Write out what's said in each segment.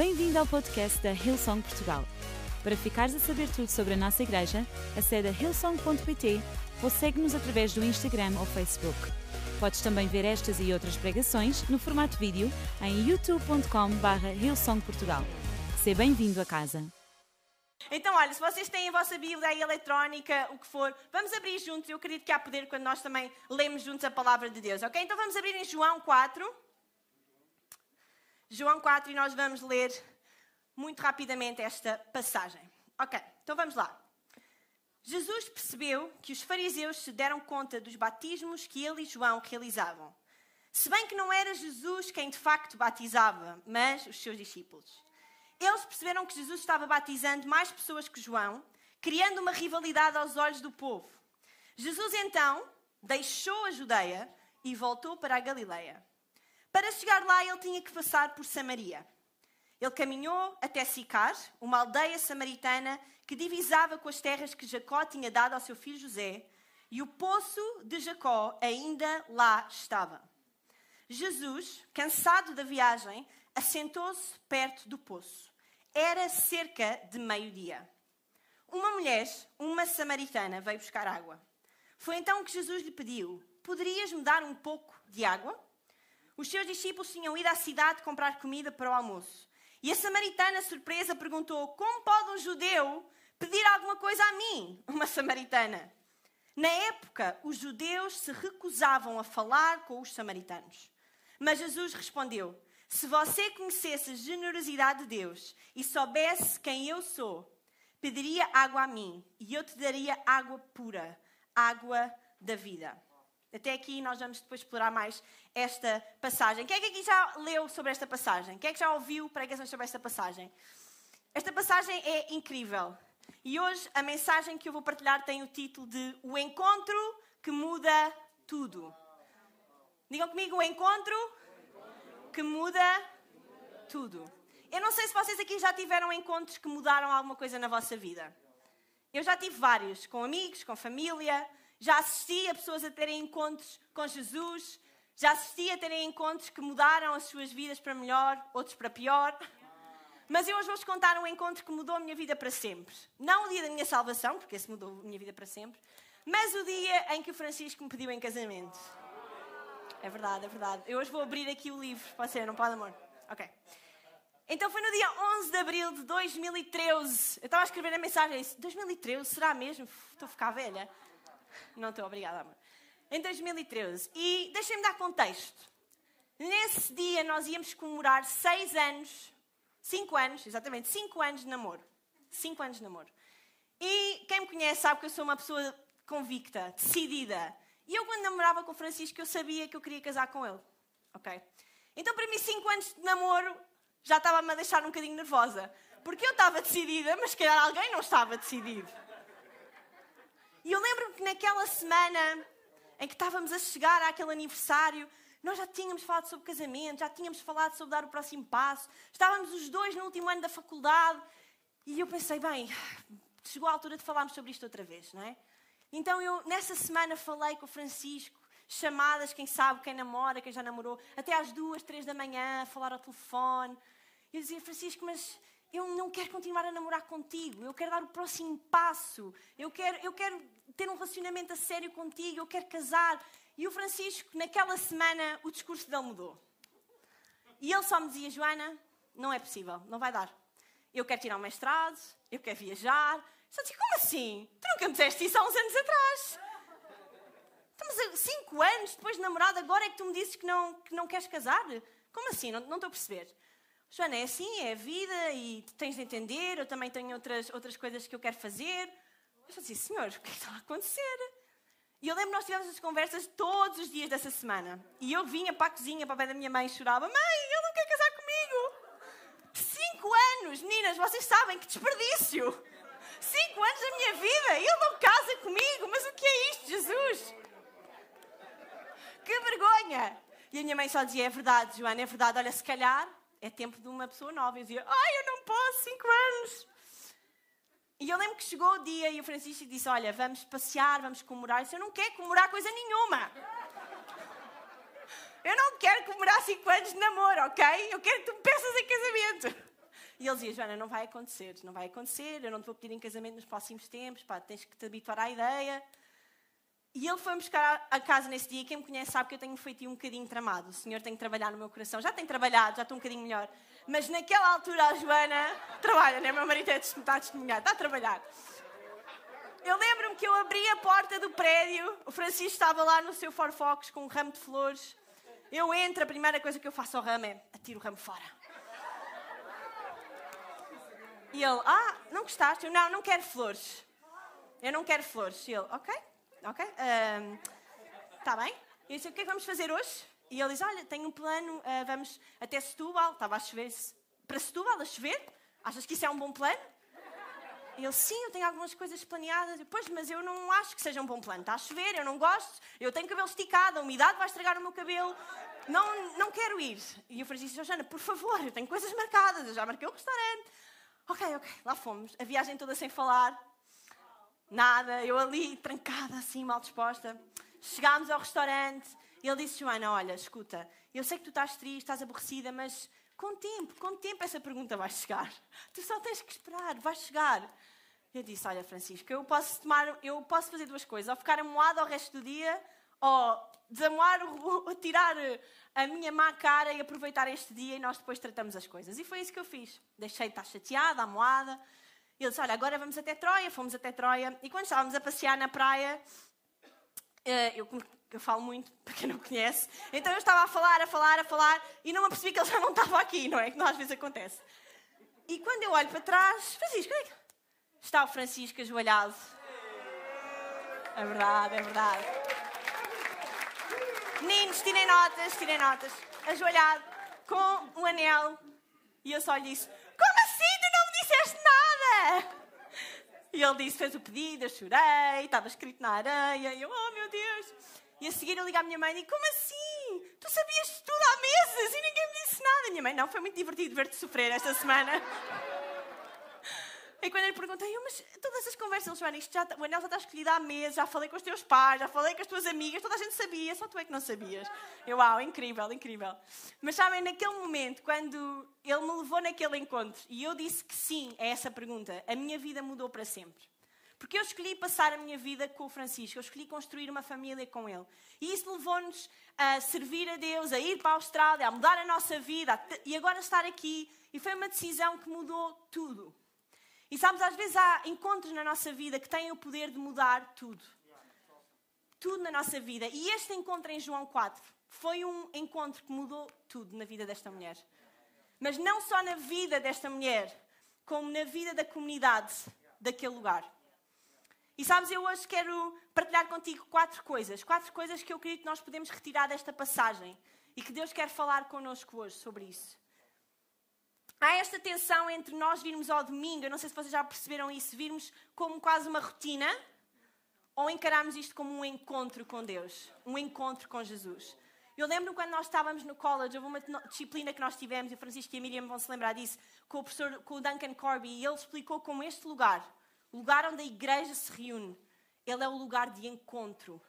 Bem-vindo ao podcast da Hillsong Portugal. Para ficares a saber tudo sobre a nossa igreja, acede a hillsong.pt ou segue-nos através do Instagram ou Facebook. Podes também ver estas e outras pregações no formato vídeo em youtube.com.br hillsongportugal. Seja bem-vindo a casa. Então, olha, se vocês têm a vossa Bíblia aí eletrónica, o que for, vamos abrir juntos. Eu acredito que há poder quando nós também lemos juntos a palavra de Deus, ok? Então vamos abrir em João 4. João 4 e nós vamos ler muito rapidamente esta passagem. Ok, então vamos lá. Jesus percebeu que os fariseus se deram conta dos batismos que ele e João realizavam. Se bem que não era Jesus quem de facto batizava, mas os seus discípulos. Eles perceberam que Jesus estava batizando mais pessoas que João, criando uma rivalidade aos olhos do povo. Jesus então deixou a Judeia e voltou para a Galileia. Para chegar lá, ele tinha que passar por Samaria. Ele caminhou até Sicar, uma aldeia samaritana que divisava com as terras que Jacó tinha dado ao seu filho José, e o poço de Jacó ainda lá estava. Jesus, cansado da viagem, assentou-se perto do poço. Era cerca de meio-dia. Uma mulher, uma samaritana, veio buscar água. Foi então que Jesus lhe pediu: Poderias-me dar um pouco de água? Os seus discípulos tinham ido à cidade comprar comida para o almoço. E a samaritana, surpresa, perguntou: Como pode um judeu pedir alguma coisa a mim, uma samaritana? Na época, os judeus se recusavam a falar com os samaritanos. Mas Jesus respondeu: se você conhecesse a generosidade de Deus e soubesse quem eu sou, pediria água a mim e eu te daria água pura, água da vida. Até aqui nós vamos depois explorar mais esta passagem. Quem é que aqui já leu sobre esta passagem? Quem é que já ouviu pregações sobre esta passagem? Esta passagem é incrível. E hoje a mensagem que eu vou partilhar tem o título de O Encontro que Muda Tudo. Digam comigo, o encontro que muda tudo. Eu não sei se vocês aqui já tiveram encontros que mudaram alguma coisa na vossa vida. Eu já tive vários, com amigos, com família. Já assisti a pessoas a terem encontros com Jesus. Já assisti a terem encontros que mudaram as suas vidas para melhor, outros para pior. Mas eu hoje vou-vos contar um encontro que mudou a minha vida para sempre. Não o dia da minha salvação, porque esse mudou a minha vida para sempre, mas o dia em que o Francisco me pediu em casamento. É verdade, é verdade. Eu hoje vou abrir aqui o livro. Pode ser, não pode, amor? Ok. Então foi no dia 11 de abril de 2013. Eu estava a escrever a mensagem e disse: 2013, será mesmo? Estou a ficar velha. Não estou, obrigada, amor. Em 2013. E deixem-me dar contexto. Nesse dia nós íamos comemorar seis anos, cinco anos, exatamente, cinco anos de namoro. Cinco anos de namoro. E quem me conhece sabe que eu sou uma pessoa convicta, decidida. E eu, quando namorava com o Francisco, eu sabia que eu queria casar com ele. Ok? Então, para mim, cinco anos de namoro já estava-me a deixar um bocadinho nervosa. Porque eu estava decidida, mas calhar alguém não estava decidido. E eu lembro-me que naquela semana em que estávamos a chegar àquele aniversário, nós já tínhamos falado sobre casamento, já tínhamos falado sobre dar o próximo passo, estávamos os dois no último ano da faculdade. E eu pensei, bem, chegou a altura de falarmos sobre isto outra vez, não é? Então eu, nessa semana, falei com o Francisco, chamadas, quem sabe, quem namora, quem já namorou, até às duas, três da manhã, a falar ao telefone. Eu dizia, Francisco, mas eu não quero continuar a namorar contigo, eu quero dar o próximo passo, eu quero, eu quero ter um relacionamento a sério contigo, eu quero casar. E o Francisco, naquela semana, o discurso dele mudou. E ele só me dizia, Joana, não é possível, não vai dar. Eu quero tirar um mestrado, eu quero viajar, só disse, como assim? Tu nunca me disseste isso há uns anos atrás. Estamos a cinco anos depois de namorado, agora é que tu me dizes que não, que não queres casar? Como assim? Não, não estou a perceber. Joana, é assim, é a vida e tens de entender, eu também tenho outras, outras coisas que eu quero fazer. Eu só disse, senhor, o que é que está a acontecer? E eu lembro que nós tivemos as conversas todos os dias dessa semana. E eu vinha para a cozinha, para o pé da minha mãe e chorava, mãe, ele não quer casar comigo. Cinco anos, meninas, vocês sabem que desperdício. Cinco anos da minha vida, ele não casa comigo, mas o que é isto, Jesus? Que vergonha! E a minha mãe só dizia: é verdade, Joana, é verdade, olha, se calhar é tempo de uma pessoa nova. E eu dizia: ai, eu não posso, cinco anos. E eu lembro que chegou o dia e o Francisco disse: Olha, vamos passear, vamos comemorar. Eu disse: Eu não quero comemorar coisa nenhuma. Eu não quero comemorar cinco anos de namoro, ok? Eu quero que tu me peças em casamento. E ele dizia, Joana, não vai acontecer, não vai acontecer, eu não te vou pedir em casamento nos próximos tempos, pá, tens que te habituar à ideia. E ele foi-me buscar a casa nesse dia. Quem me conhece sabe que eu tenho feito um bocadinho tramado. O Senhor tem que trabalhar no meu coração. Já tem trabalhado, já estou um bocadinho melhor. Mas naquela altura a Joana trabalha, né? Meu marido é está a testemunhar, está a trabalhar. Eu lembro-me que eu abri a porta do prédio, o Francisco estava lá no seu Forfox com um ramo de flores. Eu entro, a primeira coisa que eu faço ao ramo é atiro o ramo fora. E ele, ah, não gostaste? Eu, não, não quero flores. Eu não quero flores. E ele, ok, ok, está um, bem. E eu disse, o que é que vamos fazer hoje? E ele diz, olha, tenho um plano, uh, vamos até Setúbal, estava a chover, para Setúbal, a chover? Achas que isso é um bom plano? E ele, sim, eu tenho algumas coisas planeadas. Pois, mas eu não acho que seja um bom plano. Está a chover, eu não gosto, eu tenho cabelo esticado, a umidade vai estragar o meu cabelo. Não, não quero ir. E o Francisco disse, Jana, por favor, eu tenho coisas marcadas, eu já marquei o restaurante. Ok, ok, lá fomos. A viagem toda sem falar. Nada, eu ali, trancada, assim, mal disposta. Chegámos ao restaurante ele disse, Joana, olha, escuta, eu sei que tu estás triste, estás aborrecida, mas com tempo, com tempo essa pergunta vai chegar. Tu só tens que esperar, vai chegar. Eu disse, olha, Francisco, eu posso tomar, eu posso fazer duas coisas, ou ficar amoada o resto do dia, ou desamoar, ou tirar a minha má cara e aproveitar este dia e nós depois tratamos as coisas. E foi isso que eu fiz. Deixei de estar chateada, amoada. Ele disse, olha, agora vamos até Troia. Fomos até Troia. E quando estávamos a passear na praia, eh, eu, eu falo muito, para quem não conhece, então eu estava a falar, a falar, a falar, e não me apercebi que ele já não estava aqui, não é? Que não, às vezes acontece. E quando eu olho para trás, Francisco, é que... está o Francisco ajoelhado. É verdade, é verdade. Meninos, tirem notas, tirem notas. Ajoelhado, com um anel. E eu só lhe disse: Como assim? Tu não me disseste nada? E ele disse: Fez o pedido, eu chorei, estava escrito na areia. E eu: Oh meu Deus. E a seguir eu ligo à minha mãe e digo: Como assim? Tu sabias tudo há meses e ninguém me disse nada. minha mãe: Não, foi muito divertido ver-te sofrer esta semana. E quando ele pergunta, mas todas as conversas, falam, isto já, tá, o anel já está escolhido há meses, já falei com os teus pais, já falei com as tuas amigas, toda a gente sabia, só tu é que não sabias. Eu, uau, incrível, incrível. Mas sabem, naquele momento, quando ele me levou naquele encontro e eu disse que sim a essa pergunta, a minha vida mudou para sempre. Porque eu escolhi passar a minha vida com o Francisco, eu escolhi construir uma família com ele. E isso levou-nos a servir a Deus, a ir para a Austrália, a mudar a nossa vida e agora estar aqui. E foi uma decisão que mudou tudo. E sabes, às vezes há encontros na nossa vida que têm o poder de mudar tudo. Tudo na nossa vida. E este encontro em João 4 foi um encontro que mudou tudo na vida desta mulher. Mas não só na vida desta mulher, como na vida da comunidade daquele lugar. E sabes, eu hoje quero partilhar contigo quatro coisas. Quatro coisas que eu acredito que nós podemos retirar desta passagem. E que Deus quer falar connosco hoje sobre isso há esta tensão entre nós virmos ao domingo, eu não sei se vocês já perceberam isso, virmos como quase uma rotina ou encararmos isto como um encontro com Deus, um encontro com Jesus. Eu lembro quando nós estávamos no college, houve uma disciplina que nós tivemos, e o Francisco e a Miriam vão se lembrar disso, com o professor, com o Duncan Corby, e ele explicou como este lugar, o lugar onde a igreja se reúne, ele é o lugar de encontro.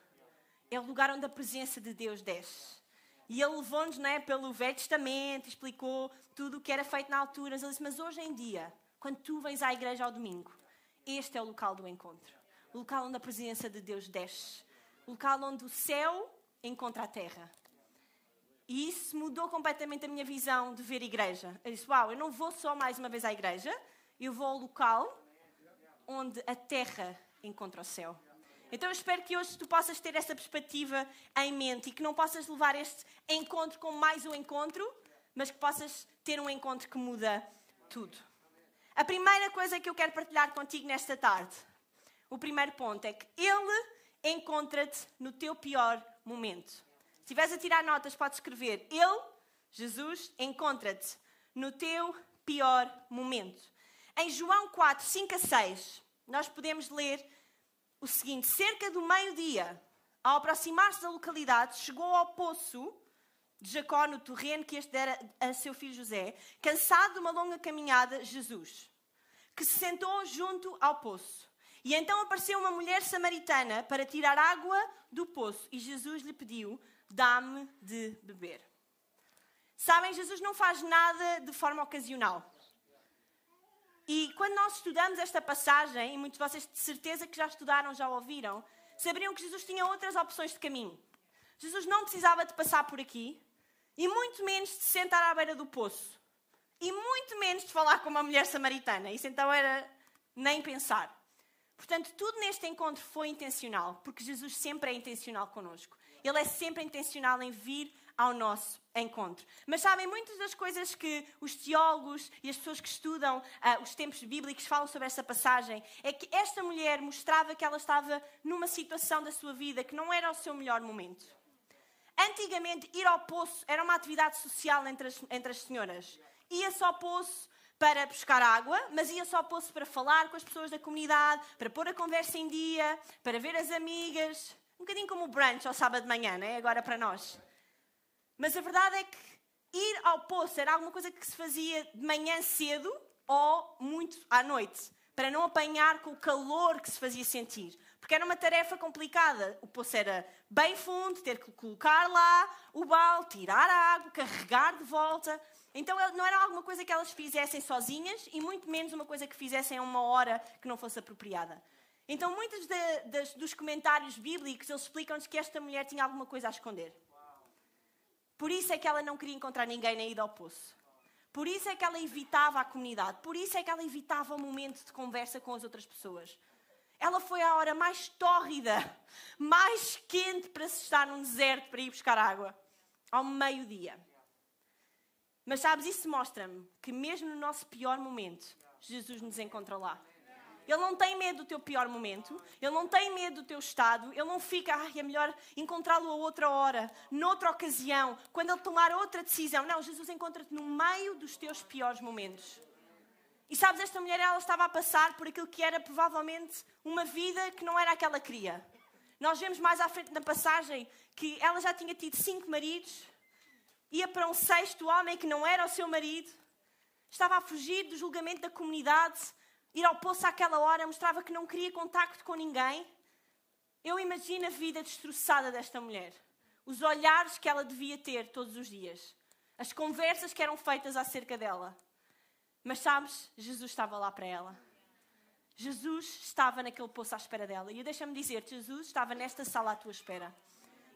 É o lugar onde a presença de Deus desce. E ele levou-nos né, pelo Velho Testamento, explicou tudo o que era feito na altura. Ele disse, mas hoje em dia, quando tu vens à igreja ao domingo, este é o local do encontro. O local onde a presença de Deus desce. O local onde o céu encontra a terra. E isso mudou completamente a minha visão de ver igreja. Eu disse, uau, eu não vou só mais uma vez à igreja, eu vou ao local onde a terra encontra o céu. Então eu espero que hoje tu possas ter essa perspectiva em mente e que não possas levar este encontro como mais um encontro, mas que possas ter um encontro que muda tudo. A primeira coisa que eu quero partilhar contigo nesta tarde, o primeiro ponto é que Ele encontra-te no teu pior momento. Se estiveres a tirar notas, podes escrever: Ele, Jesus, encontra-te no teu pior momento. Em João 4, 5 a 6, nós podemos ler o seguinte: cerca do meio-dia, ao aproximar-se da localidade, chegou ao poço de Jacó, no terreno que este dera a seu filho José, cansado de uma longa caminhada, Jesus, que se sentou junto ao poço. E então apareceu uma mulher samaritana para tirar água do poço, e Jesus lhe pediu: Dá-me de beber. Sabem, Jesus não faz nada de forma ocasional. E quando nós estudamos esta passagem, e muitos de vocês de certeza que já estudaram, já ouviram, saberiam que Jesus tinha outras opções de caminho. Jesus não precisava de passar por aqui, e muito menos de sentar à beira do poço, e muito menos de falar com uma mulher samaritana. Isso então era nem pensar. Portanto, tudo neste encontro foi intencional, porque Jesus sempre é intencional connosco. Ele é sempre intencional em vir ao nosso encontro. Mas sabem, muitas das coisas que os teólogos e as pessoas que estudam uh, os tempos bíblicos falam sobre essa passagem é que esta mulher mostrava que ela estava numa situação da sua vida que não era o seu melhor momento. Antigamente, ir ao poço era uma atividade social entre as, entre as senhoras. Ia-se ao poço para buscar água, mas ia só ao poço para falar com as pessoas da comunidade, para pôr a conversa em dia, para ver as amigas. Um bocadinho como o brunch ao sábado de manhã, não é? Agora para nós. Mas a verdade é que ir ao poço era alguma coisa que se fazia de manhã cedo ou muito à noite, para não apanhar com o calor que se fazia sentir. Porque era uma tarefa complicada. O poço era bem fundo, ter que colocar lá o balde, tirar a água, carregar de volta. Então não era alguma coisa que elas fizessem sozinhas e muito menos uma coisa que fizessem a uma hora que não fosse apropriada. Então, muitos de, dos comentários bíblicos eles explicam-nos que esta mulher tinha alguma coisa a esconder. Por isso é que ela não queria encontrar ninguém na ida ao poço. Por isso é que ela evitava a comunidade. Por isso é que ela evitava o momento de conversa com as outras pessoas. Ela foi à hora mais tórrida, mais quente para se estar num deserto para ir buscar água. Ao meio-dia. Mas sabes, isso mostra-me que mesmo no nosso pior momento, Jesus nos encontra lá. Ele não tem medo do teu pior momento, ele não tem medo do teu estado, ele não fica, ah, é melhor encontrá-lo a outra hora, noutra ocasião, quando ele tomar outra decisão. Não, Jesus encontra-te no meio dos teus piores momentos. E sabes, esta mulher ela estava a passar por aquilo que era provavelmente uma vida que não era aquela que queria. Nós vemos mais à frente na passagem que ela já tinha tido cinco maridos, ia para um sexto homem que não era o seu marido, estava a fugir do julgamento da comunidade, ir ao poço àquela hora mostrava que não queria contacto com ninguém. Eu imagino a vida destroçada desta mulher, os olhares que ela devia ter todos os dias, as conversas que eram feitas acerca dela. Mas sabes, Jesus estava lá para ela. Jesus estava naquele poço à espera dela. E deixa-me dizer, Jesus estava nesta sala à tua espera.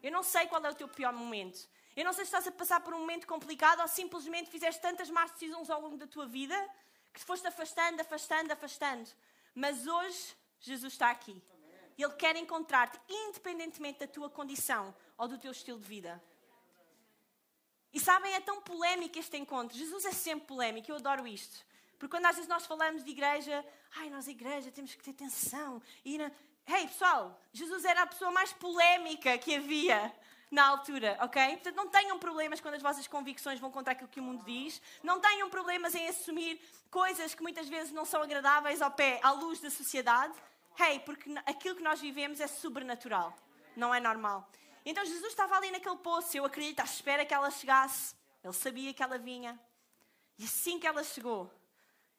Eu não sei qual é o teu pior momento. Eu não sei se estás a passar por um momento complicado ou simplesmente fizeste tantas más decisões ao longo da tua vida que te foste afastando, afastando, afastando. Mas hoje Jesus está aqui. Ele quer encontrar-te, independentemente da tua condição ou do teu estilo de vida. E sabem, é tão polémico este encontro. Jesus é sempre polémico, eu adoro isto. Porque quando às vezes nós falamos de igreja, ai, nós, igreja, temos que ter atenção. E na... Hey, pessoal, Jesus era a pessoa mais polémica que havia na altura, ok? Portanto, não tenham problemas quando as vossas convicções vão contra aquilo que o mundo diz. Não tenham problemas em assumir coisas que muitas vezes não são agradáveis ao pé, à luz da sociedade. Hey, porque aquilo que nós vivemos é sobrenatural, não é normal. Então Jesus estava ali naquele poço, eu acredito, à espera que ela chegasse. Ele sabia que ela vinha. E assim que ela chegou,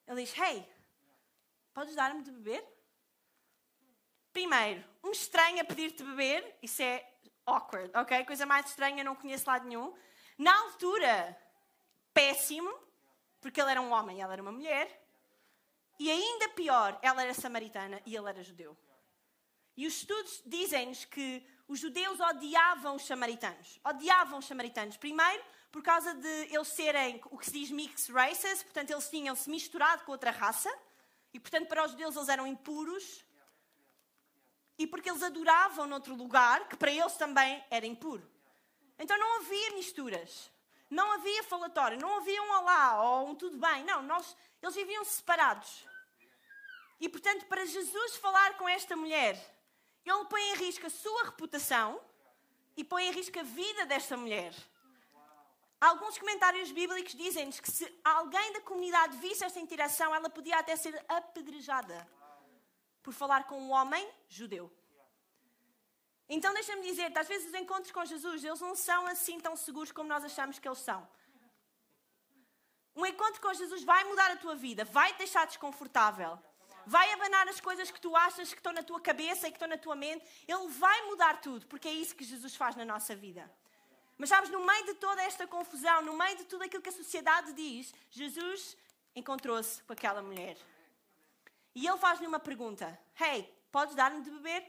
ele diz: Hey, podes dar-me de beber? Primeiro, um estranho a pedir-te beber, isso é awkward, ok? Coisa mais estranha, não conheço lado nenhum. Na altura, péssimo, porque ele era um homem e ela era uma mulher. E ainda pior, ela era samaritana e ele era judeu. E os estudos dizem-nos que os judeus odiavam os samaritanos. Odiavam os samaritanos. Primeiro, por causa de eles serem o que se diz mixed races, portanto, eles tinham-se misturado com outra raça. E, portanto, para os judeus eles eram impuros e porque eles adoravam noutro lugar que para eles também era impuro. Então não havia misturas, não havia falatório, não havia um olá ou um tudo bem. Não, nós, eles viviam separados. E portanto, para Jesus falar com esta mulher, ele põe em risco a sua reputação e põe em risco a vida desta mulher. Alguns comentários bíblicos dizem-nos que se alguém da comunidade visse esta interação, ela podia até ser apedrejada por falar com um homem judeu. Então deixa-me dizer-te, às vezes os encontros com Jesus, eles não são assim tão seguros como nós achamos que eles são. Um encontro com Jesus vai mudar a tua vida, vai te deixar desconfortável, vai abanar as coisas que tu achas que estão na tua cabeça e que estão na tua mente. Ele vai mudar tudo, porque é isso que Jesus faz na nossa vida. Mas sabes, no meio de toda esta confusão, no meio de tudo aquilo que a sociedade diz, Jesus encontrou-se com aquela mulher. E ele faz-lhe uma pergunta: Hey, podes dar-me de beber?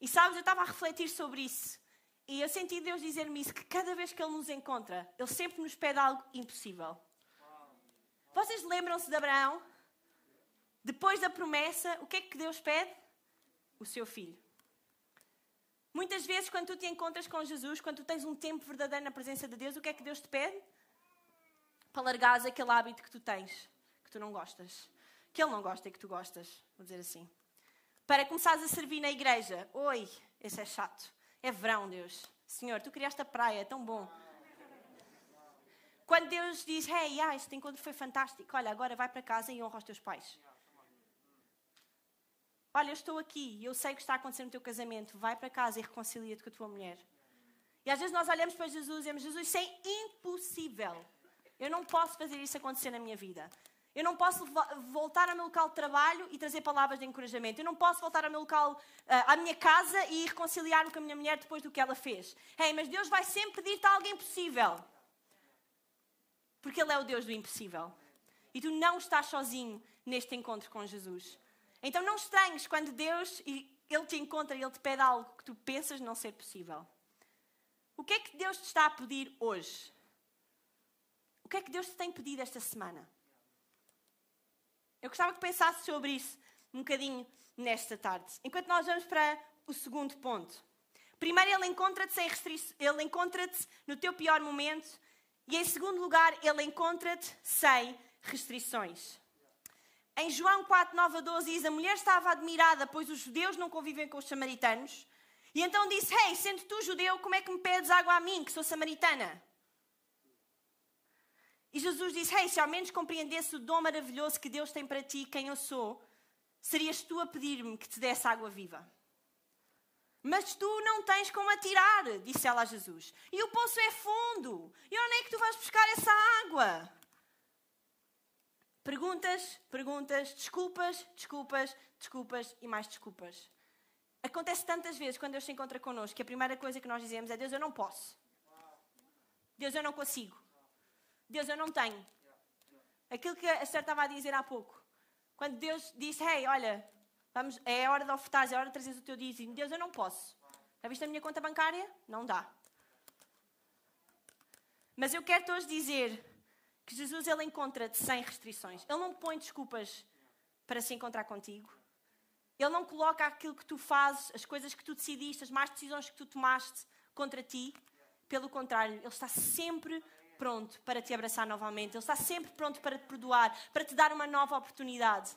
E sabes, eu estava a refletir sobre isso. E eu senti Deus dizer-me isso: que cada vez que Ele nos encontra, Ele sempre nos pede algo impossível. Vocês lembram-se de Abraão? Depois da promessa, o que é que Deus pede? O seu filho. Muitas vezes, quando tu te encontras com Jesus, quando tu tens um tempo verdadeiro na presença de Deus, o que é que Deus te pede? Para largares aquele hábito que tu tens, tu não gostas. Que Ele não gosta e que tu gostas, vou dizer assim. Para começares a servir na igreja. Oi, esse é chato. É verão, Deus. Senhor, tu criaste a praia, é tão bom. Quando Deus diz, hey, ah, este encontro foi fantástico, olha, agora vai para casa e honra os teus pais. Olha, eu estou aqui e eu sei o que está acontecendo no teu casamento. Vai para casa e reconcilia-te com a tua mulher. E às vezes nós olhamos para Jesus e dizemos: Jesus, isso é impossível. Eu não posso fazer isso acontecer na minha vida. Eu não posso voltar ao meu local de trabalho e trazer palavras de encorajamento. Eu não posso voltar ao meu local, uh, à minha casa e reconciliar-me com a minha mulher depois do que ela fez. Hey, mas Deus vai sempre pedir-te algo impossível. Porque Ele é o Deus do impossível. E tu não estás sozinho neste encontro com Jesus. Então não estranhes quando Deus ele te encontra e ele te pede algo que tu pensas não ser possível. O que é que Deus te está a pedir hoje? O que é que Deus te tem pedido esta semana? Eu gostava que pensasse sobre isso um bocadinho nesta tarde. Enquanto nós vamos para o segundo ponto. Primeiro, ele encontra-te sem ele encontra-te no teu pior momento, e em segundo lugar, ele encontra-te sem restrições. Em João 4, 9 a 12 diz: A mulher estava admirada, pois os judeus não convivem com os samaritanos. E então disse: Ei, hey, sendo tu judeu, como é que me pedes água a mim, que sou samaritana? E Jesus disse: Ei, hey, se ao menos compreendesse o dom maravilhoso que Deus tem para ti, quem eu sou, serias tu a pedir-me que te desse água viva. Mas tu não tens como atirar, disse ela a Jesus. E o poço é fundo. E onde é que tu vais buscar essa água? Perguntas, perguntas, desculpas, desculpas, desculpas e mais desculpas. Acontece tantas vezes quando Deus se encontra connosco que a primeira coisa que nós dizemos é: Deus, eu não posso. Deus, eu não consigo. Deus, eu não tenho. Aquilo que a Esther estava a dizer há pouco. Quando Deus disse: Hey, olha, vamos, é hora de ofertar, é hora de trazer o teu dízimo. Deus, eu não posso. Já viste a minha conta bancária? Não dá. Mas eu quero-te hoje dizer que Jesus ele encontra-te sem restrições. Ele não põe desculpas para se encontrar contigo. Ele não coloca aquilo que tu fazes, as coisas que tu decidiste, as más decisões que tu tomaste contra ti. Pelo contrário, ele está sempre pronto para te abraçar novamente. Ele está sempre pronto para te perdoar, para te dar uma nova oportunidade.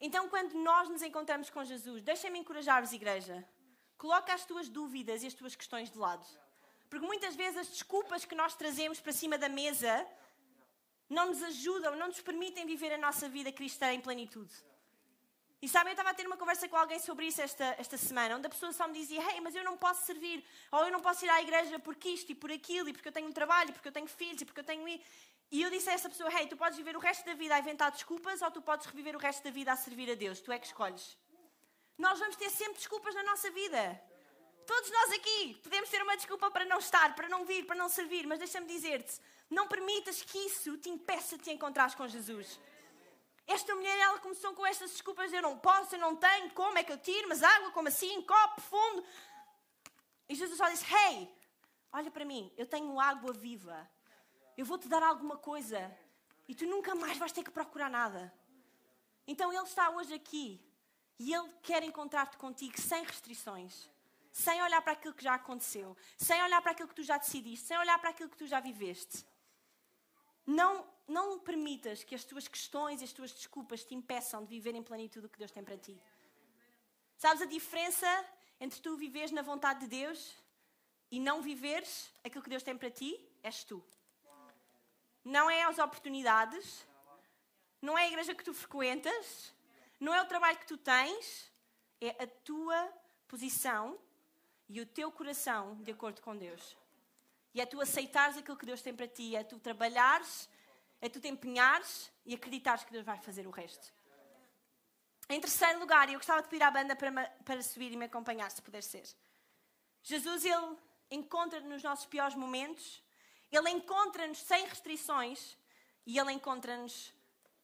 Então, quando nós nos encontramos com Jesus, deixem-me encorajar-vos, igreja. Coloca as tuas dúvidas e as tuas questões de lado. Porque muitas vezes as desculpas que nós trazemos para cima da mesa não nos ajudam, não nos permitem viver a nossa vida cristã em plenitude. E sabem, eu estava a ter uma conversa com alguém sobre isso esta, esta semana, onde a pessoa só me dizia: Hey, mas eu não posso servir, ou eu não posso ir à igreja porque isto e por aquilo, e porque eu tenho um trabalho, e porque eu tenho filhos, e porque eu tenho. E eu disse a essa pessoa: Hey, tu podes viver o resto da vida a inventar desculpas, ou tu podes reviver o resto da vida a servir a Deus. Tu é que escolhes. Nós vamos ter sempre desculpas na nossa vida. Todos nós aqui podemos ter uma desculpa para não estar, para não vir, para não servir, mas deixa-me dizer-te: não permitas que isso te impeça de te encontrar com Jesus. Esta mulher, ela começou com estas desculpas: eu não posso, eu não tenho, como é que eu tiro, mas água, como assim, copo, fundo. E Jesus só disse: Hey, olha para mim, eu tenho água viva, eu vou te dar alguma coisa e tu nunca mais vais ter que procurar nada. Então Ele está hoje aqui e Ele quer encontrar-te contigo sem restrições sem olhar para aquilo que já aconteceu, sem olhar para aquilo que tu já decidiste, sem olhar para aquilo que tu já viveste. Não, não permitas que as tuas questões e as tuas desculpas te impeçam de viver em plenitude o que Deus tem para ti. Sabes a diferença entre tu viveres na vontade de Deus e não viveres aquilo que Deus tem para ti? És tu. Não é as oportunidades, não é a igreja que tu frequentas, não é o trabalho que tu tens, é a tua posição e o teu coração de acordo com Deus. E é tu aceitares aquilo que Deus tem para ti, é tu trabalhares, é tu te empenhares e acreditares que Deus vai fazer o resto. Em terceiro lugar, eu gostava de pedir à banda para, para subir e me acompanhar, se puder ser. Jesus, Ele encontra-nos nos nossos piores momentos, Ele encontra-nos sem restrições e Ele encontra-nos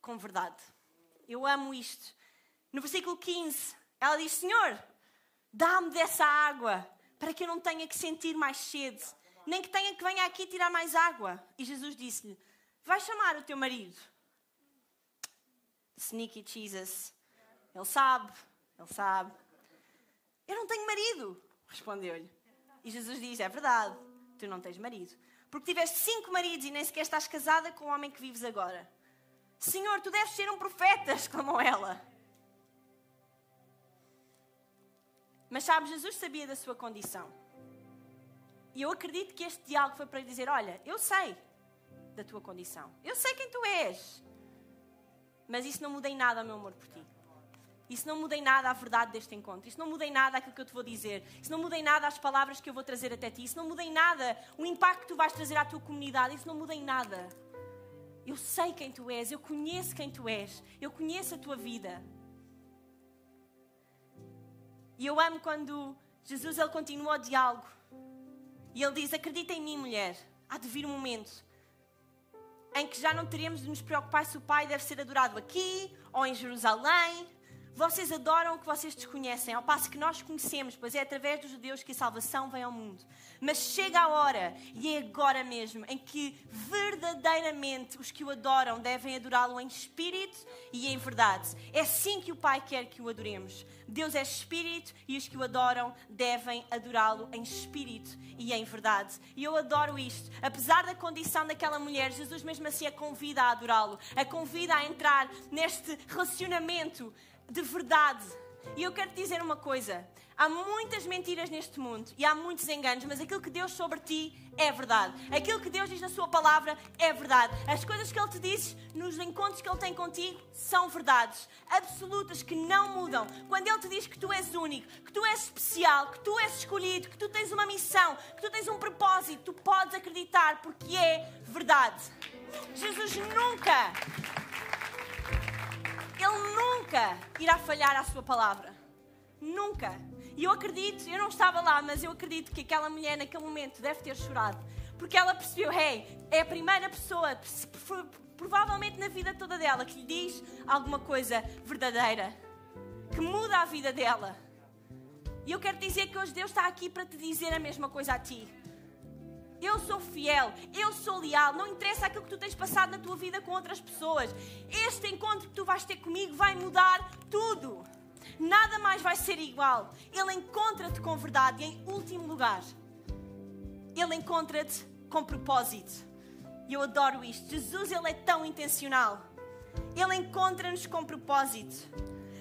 com verdade. Eu amo isto. No versículo 15, ela diz: Senhor, dá-me dessa água para que eu não tenha que sentir mais sede, nem que tenha que venha aqui tirar mais água. E Jesus disse-lhe: Vai chamar o teu marido. Sneaky Jesus. Ele sabe, ele sabe. Eu não tenho marido, respondeu-lhe. E Jesus diz: É verdade, tu não tens marido. Porque tiveste cinco maridos e nem sequer estás casada com o homem que vives agora. Senhor, tu deves ser um profeta, exclamou ela. Mas sabe, Jesus sabia da sua condição. E eu acredito que este diálogo foi para lhe dizer: Olha, eu sei da tua condição. Eu sei quem tu és. Mas isso não muda em nada o meu amor por ti. Isso não muda em nada a verdade deste encontro. Isso não muda em nada aquilo que eu te vou dizer. Isso não muda em nada as palavras que eu vou trazer até ti. Isso não muda em nada o impacto que tu vais trazer à tua comunidade. Isso não muda em nada. Eu sei quem tu és. Eu conheço quem tu és. Eu conheço a tua vida. E eu amo quando Jesus ele continua o diálogo. E ele diz: Acredita em mim, mulher. Há de vir um momento em que já não teremos de nos preocupar se o Pai deve ser adorado aqui ou em Jerusalém vocês adoram o que vocês desconhecem, ao passo que nós conhecemos, pois é através dos judeus que a salvação vem ao mundo. Mas chega a hora, e é agora mesmo, em que verdadeiramente os que o adoram devem adorá-lo em espírito e em verdade. É assim que o Pai quer que o adoremos. Deus é espírito e os que o adoram devem adorá-lo em espírito e em verdade. E eu adoro isto. Apesar da condição daquela mulher, Jesus mesmo assim a convida a adorá-lo, a convida a entrar neste relacionamento de verdade. E eu quero te dizer uma coisa: há muitas mentiras neste mundo e há muitos enganos, mas aquilo que Deus sobre ti é verdade. Aquilo que Deus diz na Sua palavra é verdade. As coisas que Ele te diz nos encontros que Ele tem contigo são verdades absolutas que não mudam. Quando Ele te diz que tu és único, que tu és especial, que tu és escolhido, que tu tens uma missão, que tu tens um propósito, tu podes acreditar porque é verdade. Jesus nunca ele nunca irá falhar à sua palavra. Nunca. E eu acredito, eu não estava lá, mas eu acredito que aquela mulher naquele momento deve ter chorado. Porque ela percebeu, hey, é a primeira pessoa, provavelmente na vida toda dela, que lhe diz alguma coisa verdadeira. Que muda a vida dela. E eu quero dizer que hoje Deus está aqui para te dizer a mesma coisa a ti. Eu sou fiel, eu sou leal. Não interessa aquilo que tu tens passado na tua vida com outras pessoas. Este encontro que tu vais ter comigo vai mudar tudo. Nada mais vai ser igual. Ele encontra-te com verdade e, em último lugar, ele encontra-te com propósito. E eu adoro isto. Jesus, ele é tão intencional. Ele encontra-nos com propósito.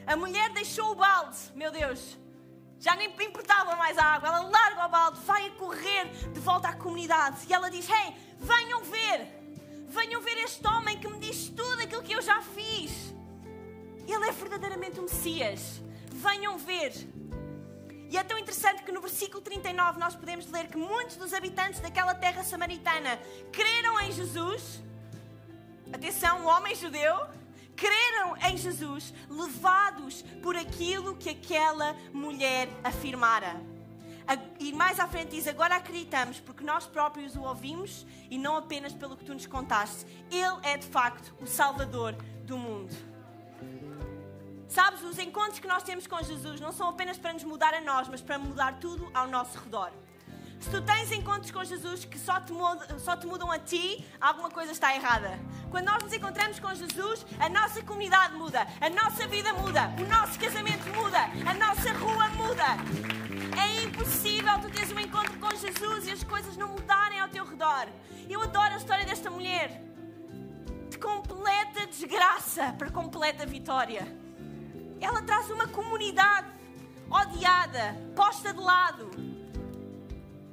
A mulher deixou o balde, meu Deus já nem importava mais a água. Ela larga o balde, vai a correr de volta à comunidade. E ela diz: Hey, venham ver. Venham ver este homem que me diz tudo aquilo que eu já fiz. Ele é verdadeiramente o Messias. Venham ver. E é tão interessante que no versículo 39 nós podemos ler que muitos dos habitantes daquela terra samaritana creram em Jesus. Atenção, um homem judeu creram em Jesus, levados por aquilo que aquela mulher afirmara. E mais à frente diz: Agora acreditamos porque nós próprios o ouvimos e não apenas pelo que tu nos contaste. Ele é de facto o Salvador do mundo. Sabes, os encontros que nós temos com Jesus não são apenas para nos mudar a nós, mas para mudar tudo ao nosso redor. Se tu tens encontros com Jesus que só te, mudam, só te mudam a ti, alguma coisa está errada. Quando nós nos encontramos com Jesus, a nossa comunidade muda, a nossa vida muda, o nosso casamento muda, a nossa rua muda. É impossível tu teres um encontro com Jesus e as coisas não mudarem ao teu redor. Eu adoro a história desta mulher. De completa desgraça para completa vitória. Ela traz uma comunidade odiada, posta de lado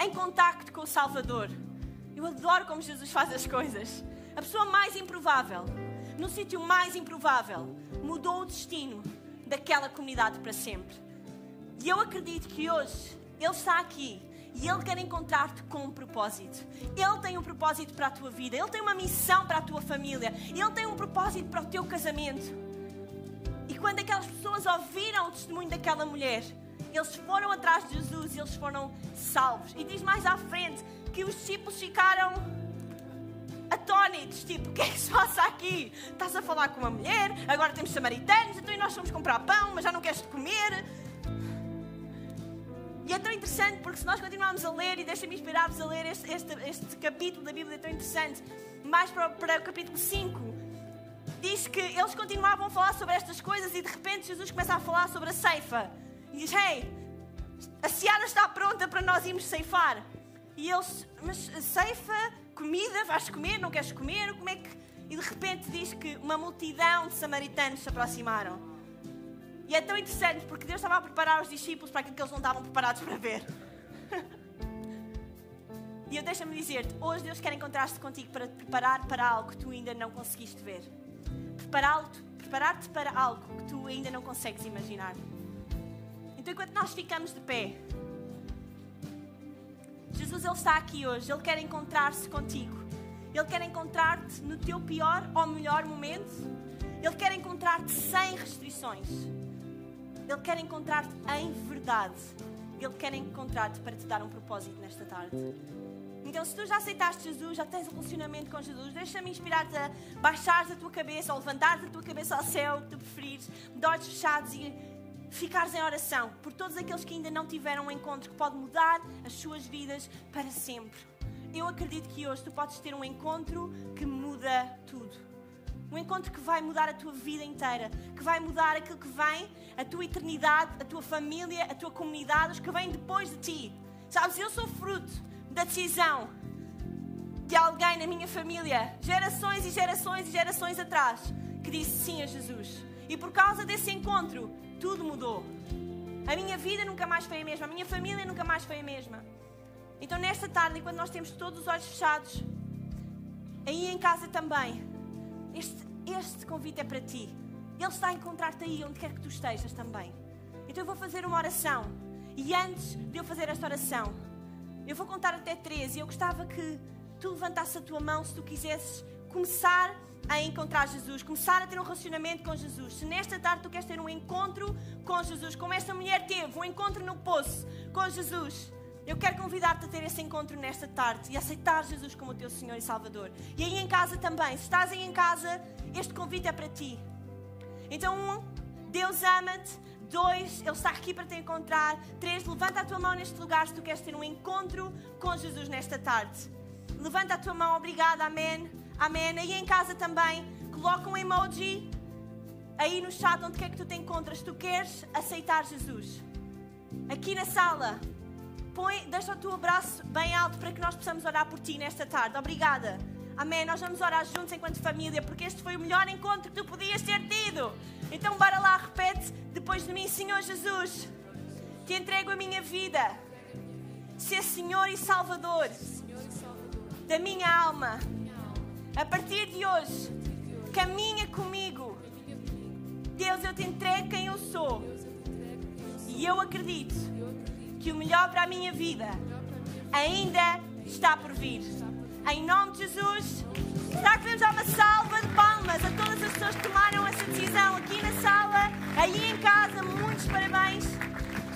em contacto com o Salvador. Eu adoro como Jesus faz as coisas. A pessoa mais improvável, no sítio mais improvável, mudou o destino daquela comunidade para sempre. E eu acredito que hoje Ele está aqui e Ele quer encontrar-te com um propósito. Ele tem um propósito para a tua vida, Ele tem uma missão para a tua família, Ele tem um propósito para o teu casamento. E quando aquelas pessoas ouviram o testemunho daquela mulher, eles foram atrás de Jesus e eles foram salvos. E diz mais à frente que os discípulos ficaram atónitos, tipo, o que é que se passa aqui? Estás a falar com uma mulher, agora temos samaritanos, então e nós fomos comprar pão, mas já não queres comer. E é tão interessante porque se nós continuarmos a ler, e deixa-me inspirar-vos a ler este, este, este, capítulo da Bíblia, é tão interessante, mais para, para o capítulo 5, diz que eles continuavam a falar sobre estas coisas e de repente Jesus começa a falar sobre a ceifa. E diz: Hey, a seara está pronta para nós irmos ceifar. E eles, mas ceifa, comida, vais comer, não queres comer? Como é que. E de repente diz que uma multidão de samaritanos se aproximaram. E é tão interessante porque Deus estava a preparar os discípulos para aquilo que eles não estavam preparados para ver. e eu deixa-me dizer-te, hoje Deus quer encontrar-se contigo para te preparar para algo que tu ainda não conseguiste ver. Preparar-te para algo que tu ainda não consegues imaginar. Então, enquanto nós ficamos de pé, Jesus ele está aqui hoje, ele quer encontrar-se contigo. Ele quer encontrar-te no teu pior ou melhor momento. Ele quer encontrar-te sem restrições. Ele quer encontrar-te em verdade. Ele quer encontrar-te para te dar um propósito nesta tarde. Então, se tu já aceitaste Jesus, já tens um relacionamento com Jesus, deixa-me inspirar-te a baixares a tua cabeça ou levantares a tua cabeça ao céu, se tu preferires, de olhos fechados e ficares em oração por todos aqueles que ainda não tiveram um encontro que pode mudar as suas vidas para sempre. Eu acredito que hoje tu podes ter um encontro que muda tudo. Um encontro que vai mudar a tua vida inteira, que vai mudar aquilo que vem, a tua eternidade, a tua família, a tua comunidade, os que vêm depois de ti. Sabes, eu sou fruto da decisão de alguém na minha família, gerações e gerações e gerações atrás, que disse sim a Jesus. E por causa desse encontro, tudo mudou. A minha vida nunca mais foi a mesma, a minha família nunca mais foi a mesma. Então, nesta tarde, enquanto nós temos todos os olhos fechados, aí em casa também, este, este convite é para ti. Ele está a encontrar-te aí, onde quer que tu estejas também. Então, eu vou fazer uma oração. E antes de eu fazer esta oração, eu vou contar até 13 e eu gostava que tu levantasses a tua mão se tu quisesses começar a encontrar Jesus, começar a ter um relacionamento com Jesus. Se nesta tarde tu queres ter um encontro com Jesus, como esta mulher teve, um encontro no poço com Jesus, eu quero convidar-te a ter esse encontro nesta tarde e aceitar Jesus como o teu Senhor e Salvador. E aí em casa também, se estás aí em casa, este convite é para ti. Então, um, Deus ama-te. Dois, Ele está aqui para te encontrar. Três, levanta a tua mão neste lugar se tu queres ter um encontro com Jesus nesta tarde. Levanta a tua mão, obrigada, amém. Amém. Aí em casa também, coloca um emoji aí no chat onde quer que tu te encontras. Tu queres aceitar Jesus. Aqui na sala, põe, deixa o teu abraço bem alto para que nós possamos orar por ti nesta tarde. Obrigada. Amém. Nós vamos orar juntos enquanto família, porque este foi o melhor encontro que tu podias ter tido. Então, bora lá, repete depois de mim, Senhor Jesus. Te entrego a minha vida. Ser Senhor e Salvador da minha alma a partir de hoje, caminha comigo. Deus, eu te entrego quem eu sou. E eu acredito que o melhor para a minha vida ainda está por vir. Em nome de Jesus, será que vamos dar uma salva de palmas a todas as pessoas que tomaram essa decisão aqui na sala, aí em casa? Muitos parabéns.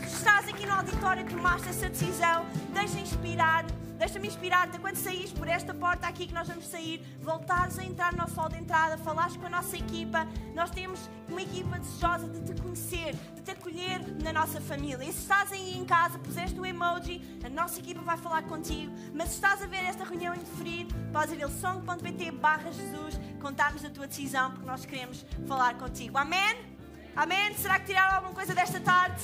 Se estás aqui no auditório e tomaste essa decisão, deixa inspirar Deixa-me inspirar-te quando saís por esta porta aqui que nós vamos sair, voltares a entrar no nosso hall de entrada, falares com a nossa equipa. Nós temos uma equipa desejosa de te conhecer, de te acolher na nossa família. E se estás aí em casa, puseste o emoji, a nossa equipa vai falar contigo. Mas se estás a ver esta reunião em diferido, podes ir a ilsong.pt barra Jesus, contar-nos a tua decisão, porque nós queremos falar contigo. Amém? Amém? Será que tiraram alguma coisa desta tarde?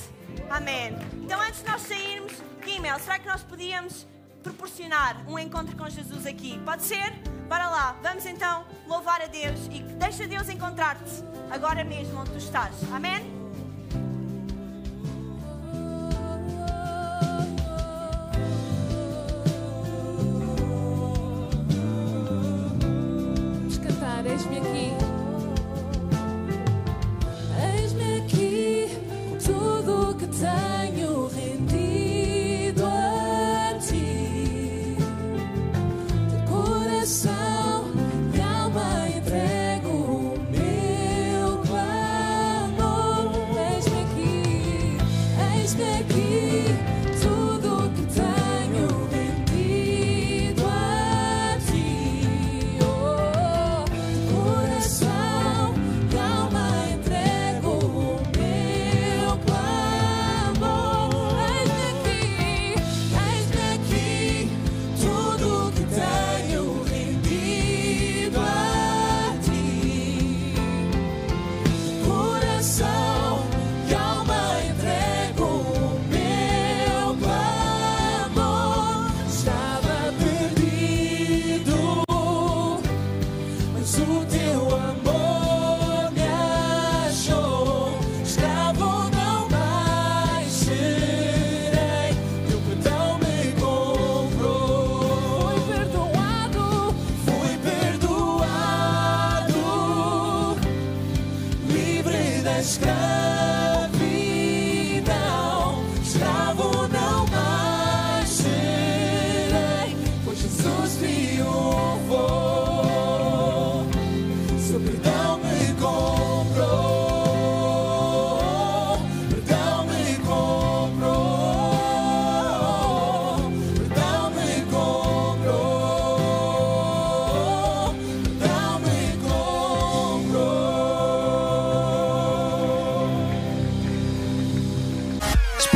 Amém. Então, antes de nós sairmos, Guimel, será que nós podíamos proporcionar um encontro com Jesus aqui. Pode ser? Bora lá, vamos então louvar a Deus e deixa Deus encontrar-te agora mesmo onde tu estás. Amém? sky.